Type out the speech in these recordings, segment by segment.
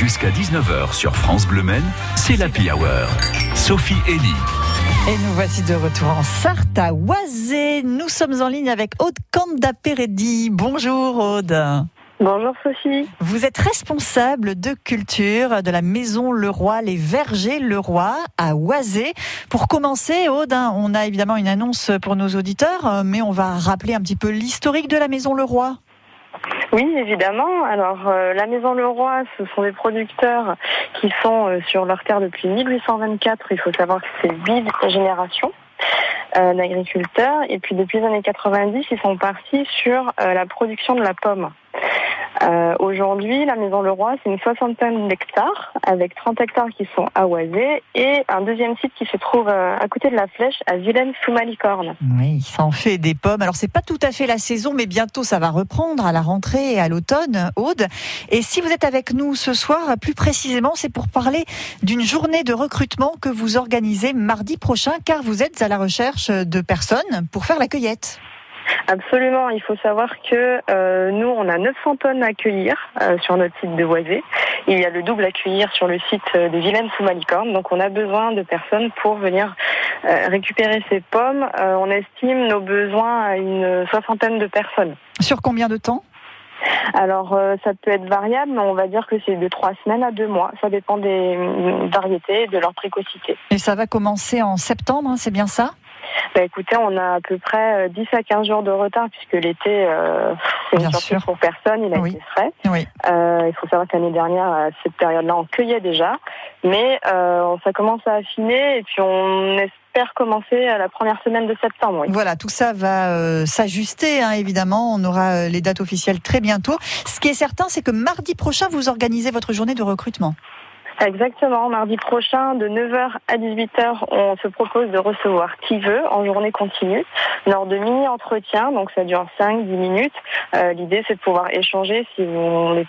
Jusqu'à 19h sur France Bleu Men, c'est l'Happy Hour. Sophie Elie. Et nous voici de retour en Sarthe à Oisé. Nous sommes en ligne avec Aude Candapéredi. Bonjour Aude. Bonjour Sophie. Vous êtes responsable de culture de la maison Leroy, les Vergers Leroy à Oisé. Pour commencer, Aude, hein, on a évidemment une annonce pour nos auditeurs, mais on va rappeler un petit peu l'historique de la maison Leroy. Oui, évidemment. Alors, euh, la Maison Leroy, ce sont des producteurs qui sont euh, sur leur terre depuis 1824. Il faut savoir que c'est huit générations euh, d'agriculteurs. Et puis, depuis les années 90, ils sont partis sur la production de la pomme. Euh, Aujourd'hui, la Maison Leroy, c'est une soixantaine d'hectares, avec 30 hectares qui sont à Oisé, et un deuxième site qui se trouve euh, à côté de la Flèche, à Vilaine sous Malicorne. Oui, ça en fait des pommes. Alors c'est pas tout à fait la saison, mais bientôt ça va reprendre à la rentrée et à l'automne, Aude. Et si vous êtes avec nous ce soir, plus précisément, c'est pour parler d'une journée de recrutement que vous organisez mardi prochain, car vous êtes à la recherche de personnes pour faire la cueillette. Absolument, il faut savoir que euh, nous, on a 900 tonnes à accueillir euh, sur notre site de Voisé. Il y a le double à accueillir sur le site euh, de Vilaine sous Malicorne. Donc on a besoin de personnes pour venir récupérer ces pommes. on estime nos besoins à une soixantaine de personnes. Sur combien de temps? Alors ça peut être variable, mais on va dire que c'est de trois semaines à deux mois. Ça dépend des variétés et de leur précocité. Et ça va commencer en septembre, hein, c'est bien ça? Bah, écoutez, on a à peu près 10 euh, à 15 jours de retard puisque l'été, euh, c'est une surprise pour personne, il a été frais. Euh, il faut savoir que l'année dernière, à cette période-là, on cueillait déjà, mais euh, ça commence à affiner et puis on espère commencer la première semaine de septembre. Voilà, tout ça va s'ajuster, hein, évidemment. On aura les dates officielles très bientôt. Ce qui est certain, c'est que mardi prochain, vous organisez votre journée de recrutement. Exactement. Mardi prochain, de 9h à 18h, on se propose de recevoir qui veut en journée continue, lors de mini-entretiens, donc ça dure 5-10 minutes. Euh, l'idée, c'est de pouvoir échanger si vous,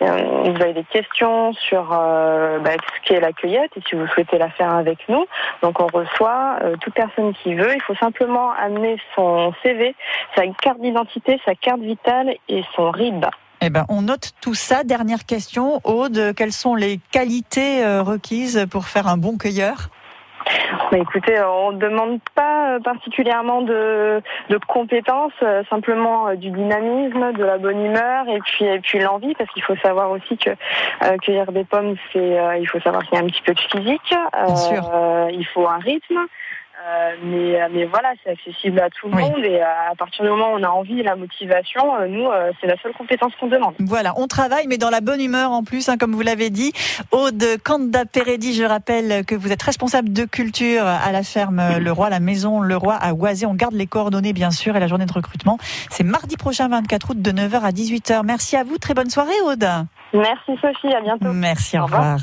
euh, avez des questions sur euh, bah, ce qu'est la cueillette et si vous souhaitez la faire avec nous. Donc on reçoit toute personne qui veut. Il faut simplement amener son CV, sa carte d'identité, sa carte vitale et son RIB. Eh ben, on note tout ça. Dernière question, Aude, quelles sont les qualités euh, requises pour faire un bon cueilleur? Bah écoutez, on ne demande pas euh, particulièrement de, compétences, euh, simplement du dynamisme, de la bonne humeur et puis et puis l'envie, parce qu'il faut savoir aussi que cueillir des pommes, c'est il faut savoir qu'il y a un petit peu de physique, il faut un rythme. Euh, mais, euh, mais voilà, c'est accessible à tout le monde et à partir du moment où on a envie et la motivation, euh, nous, c'est la seule compétence qu'on demande. Voilà, on travaille, mais dans la bonne humeur en plus, hein, comme vous l'avez dit. Aude Kanda Peredi, je rappelle que vous êtes responsable de culture à la ferme Le Roi, la maison Le Roi à Oisé. On garde les coordonnées, bien sûr, et la journée de recrutement. C'est mardi prochain, 24 août, de 9h à 18h. Merci à vous, très bonne soirée, Aude. Merci Sophie, à bientôt. Merci, au, revoir.